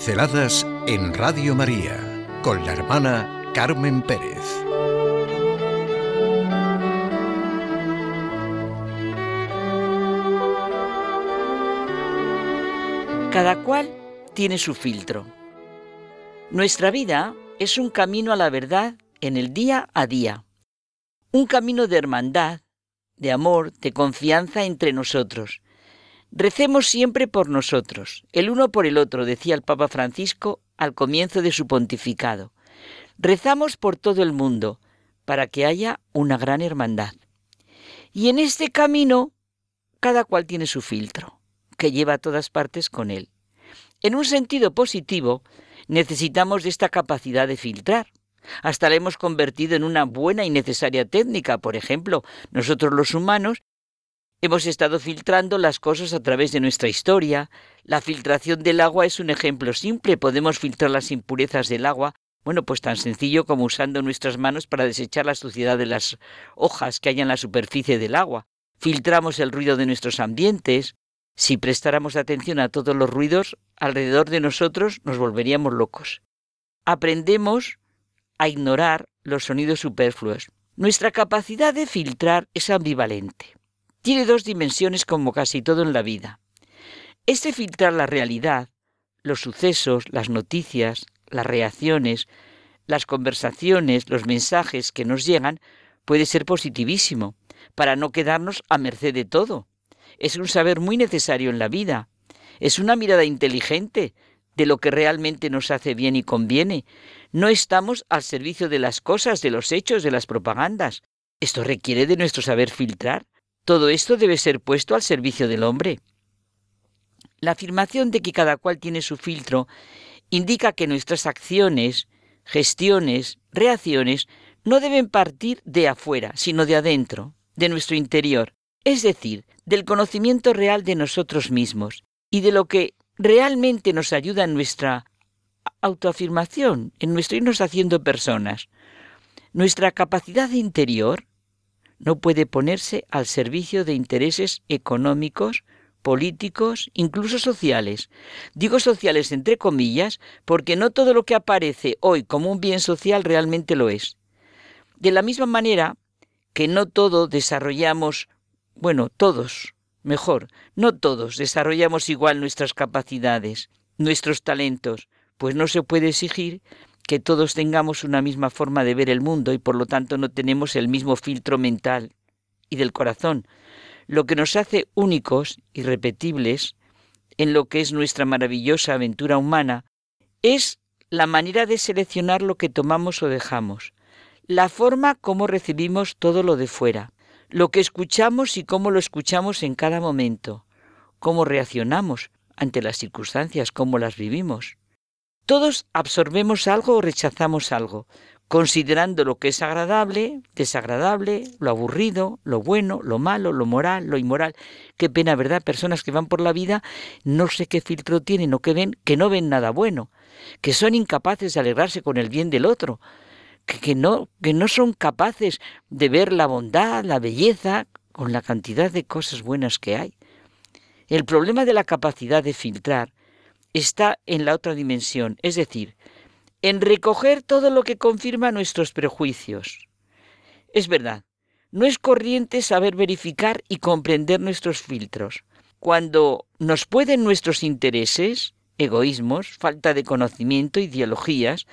Pinceladas en Radio María con la hermana Carmen Pérez. Cada cual tiene su filtro. Nuestra vida es un camino a la verdad en el día a día. Un camino de hermandad, de amor, de confianza entre nosotros Recemos siempre por nosotros, el uno por el otro, decía el Papa Francisco al comienzo de su pontificado. Rezamos por todo el mundo, para que haya una gran hermandad. Y en este camino, cada cual tiene su filtro, que lleva a todas partes con él. En un sentido positivo, necesitamos de esta capacidad de filtrar. Hasta la hemos convertido en una buena y necesaria técnica. Por ejemplo, nosotros los humanos Hemos estado filtrando las cosas a través de nuestra historia. La filtración del agua es un ejemplo simple. Podemos filtrar las impurezas del agua. Bueno, pues tan sencillo como usando nuestras manos para desechar la suciedad de las hojas que hay en la superficie del agua. Filtramos el ruido de nuestros ambientes. Si prestáramos atención a todos los ruidos alrededor de nosotros, nos volveríamos locos. Aprendemos a ignorar los sonidos superfluos. Nuestra capacidad de filtrar es ambivalente tiene dos dimensiones como casi todo en la vida. Este filtrar la realidad, los sucesos, las noticias, las reacciones, las conversaciones, los mensajes que nos llegan, puede ser positivísimo, para no quedarnos a merced de todo. Es un saber muy necesario en la vida. Es una mirada inteligente de lo que realmente nos hace bien y conviene. No estamos al servicio de las cosas, de los hechos, de las propagandas. Esto requiere de nuestro saber filtrar, todo esto debe ser puesto al servicio del hombre. La afirmación de que cada cual tiene su filtro indica que nuestras acciones, gestiones, reacciones no deben partir de afuera, sino de adentro, de nuestro interior, es decir, del conocimiento real de nosotros mismos y de lo que realmente nos ayuda en nuestra autoafirmación, en nuestro irnos haciendo personas. Nuestra capacidad interior no puede ponerse al servicio de intereses económicos, políticos, incluso sociales. Digo sociales entre comillas porque no todo lo que aparece hoy como un bien social realmente lo es. De la misma manera que no todo desarrollamos, bueno, todos, mejor, no todos desarrollamos igual nuestras capacidades, nuestros talentos, pues no se puede exigir que todos tengamos una misma forma de ver el mundo y por lo tanto no tenemos el mismo filtro mental y del corazón, lo que nos hace únicos, irrepetibles, en lo que es nuestra maravillosa aventura humana, es la manera de seleccionar lo que tomamos o dejamos, la forma como recibimos todo lo de fuera, lo que escuchamos y cómo lo escuchamos en cada momento, cómo reaccionamos ante las circunstancias, cómo las vivimos. Todos absorbemos algo o rechazamos algo, considerando lo que es agradable, desagradable, lo aburrido, lo bueno, lo malo, lo moral, lo inmoral. Qué pena, ¿verdad? Personas que van por la vida, no sé qué filtro tienen o que ven, que no ven nada bueno, que son incapaces de alegrarse con el bien del otro, que, que no, que no son capaces de ver la bondad, la belleza, con la cantidad de cosas buenas que hay. El problema de la capacidad de filtrar está en la otra dimensión, es decir, en recoger todo lo que confirma nuestros prejuicios. Es verdad, no es corriente saber verificar y comprender nuestros filtros. Cuando nos pueden nuestros intereses, egoísmos, falta de conocimiento, ideologías,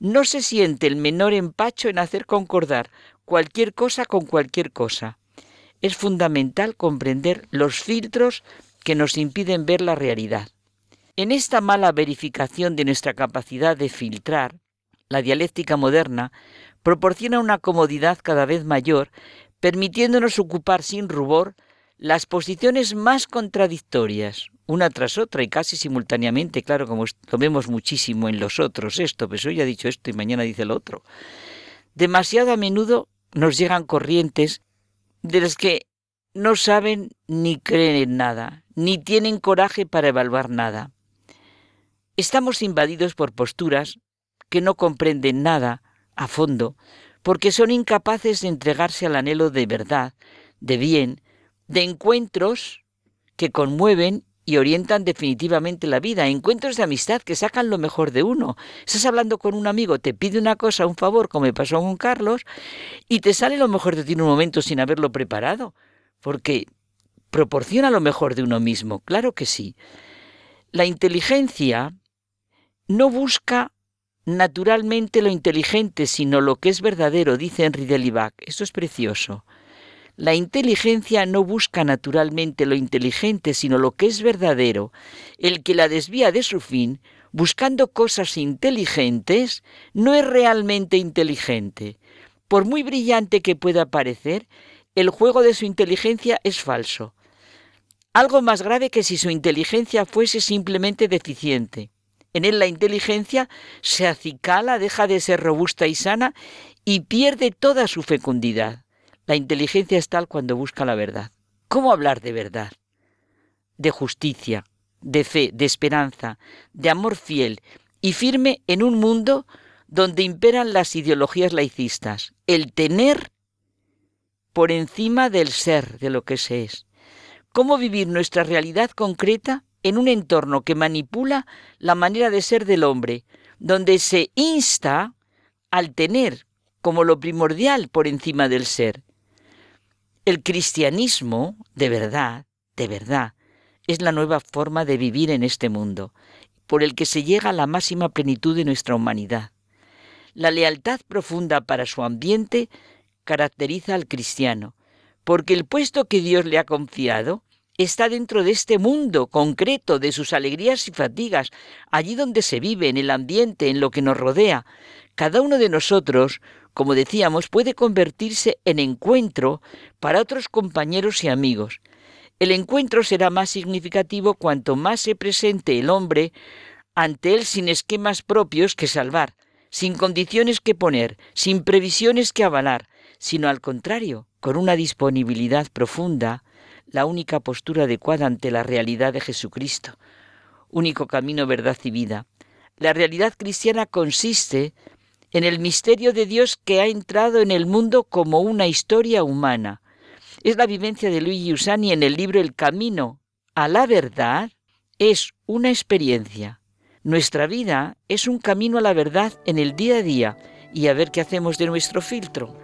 no se siente el menor empacho en hacer concordar cualquier cosa con cualquier cosa. Es fundamental comprender los filtros que nos impiden ver la realidad. En esta mala verificación de nuestra capacidad de filtrar, la dialéctica moderna proporciona una comodidad cada vez mayor, permitiéndonos ocupar sin rubor las posiciones más contradictorias, una tras otra y casi simultáneamente, claro, como lo vemos muchísimo en los otros, esto, pues hoy ha dicho esto y mañana dice lo otro. Demasiado a menudo nos llegan corrientes de las que no saben ni creen en nada, ni tienen coraje para evaluar nada. Estamos invadidos por posturas que no comprenden nada a fondo, porque son incapaces de entregarse al anhelo de verdad, de bien, de encuentros que conmueven y orientan definitivamente la vida. Encuentros de amistad que sacan lo mejor de uno. Estás hablando con un amigo, te pide una cosa, un favor, como me pasó con Carlos, y te sale lo mejor de ti en un momento sin haberlo preparado, porque proporciona lo mejor de uno mismo. Claro que sí. La inteligencia no busca naturalmente lo inteligente, sino lo que es verdadero, dice Henry Delibac. Esto es precioso. La inteligencia no busca naturalmente lo inteligente, sino lo que es verdadero. El que la desvía de su fin, buscando cosas inteligentes, no es realmente inteligente. Por muy brillante que pueda parecer, el juego de su inteligencia es falso. Algo más grave que si su inteligencia fuese simplemente deficiente. En él la inteligencia se acicala, deja de ser robusta y sana y pierde toda su fecundidad. La inteligencia es tal cuando busca la verdad. ¿Cómo hablar de verdad? De justicia, de fe, de esperanza, de amor fiel y firme en un mundo donde imperan las ideologías laicistas, el tener por encima del ser, de lo que se es. ¿Cómo vivir nuestra realidad concreta en un entorno que manipula la manera de ser del hombre, donde se insta al tener como lo primordial por encima del ser? El cristianismo, de verdad, de verdad, es la nueva forma de vivir en este mundo, por el que se llega a la máxima plenitud de nuestra humanidad. La lealtad profunda para su ambiente caracteriza al cristiano, porque el puesto que Dios le ha confiado está dentro de este mundo concreto, de sus alegrías y fatigas, allí donde se vive, en el ambiente, en lo que nos rodea. Cada uno de nosotros como decíamos, puede convertirse en encuentro para otros compañeros y amigos. El encuentro será más significativo cuanto más se presente el hombre ante él sin esquemas propios que salvar, sin condiciones que poner, sin previsiones que avalar, sino al contrario, con una disponibilidad profunda, la única postura adecuada ante la realidad de Jesucristo, único camino, verdad y vida. La realidad cristiana consiste en el misterio de Dios que ha entrado en el mundo como una historia humana. Es la vivencia de Luigi Usani en el libro El Camino a la Verdad. Es una experiencia. Nuestra vida es un camino a la verdad en el día a día y a ver qué hacemos de nuestro filtro.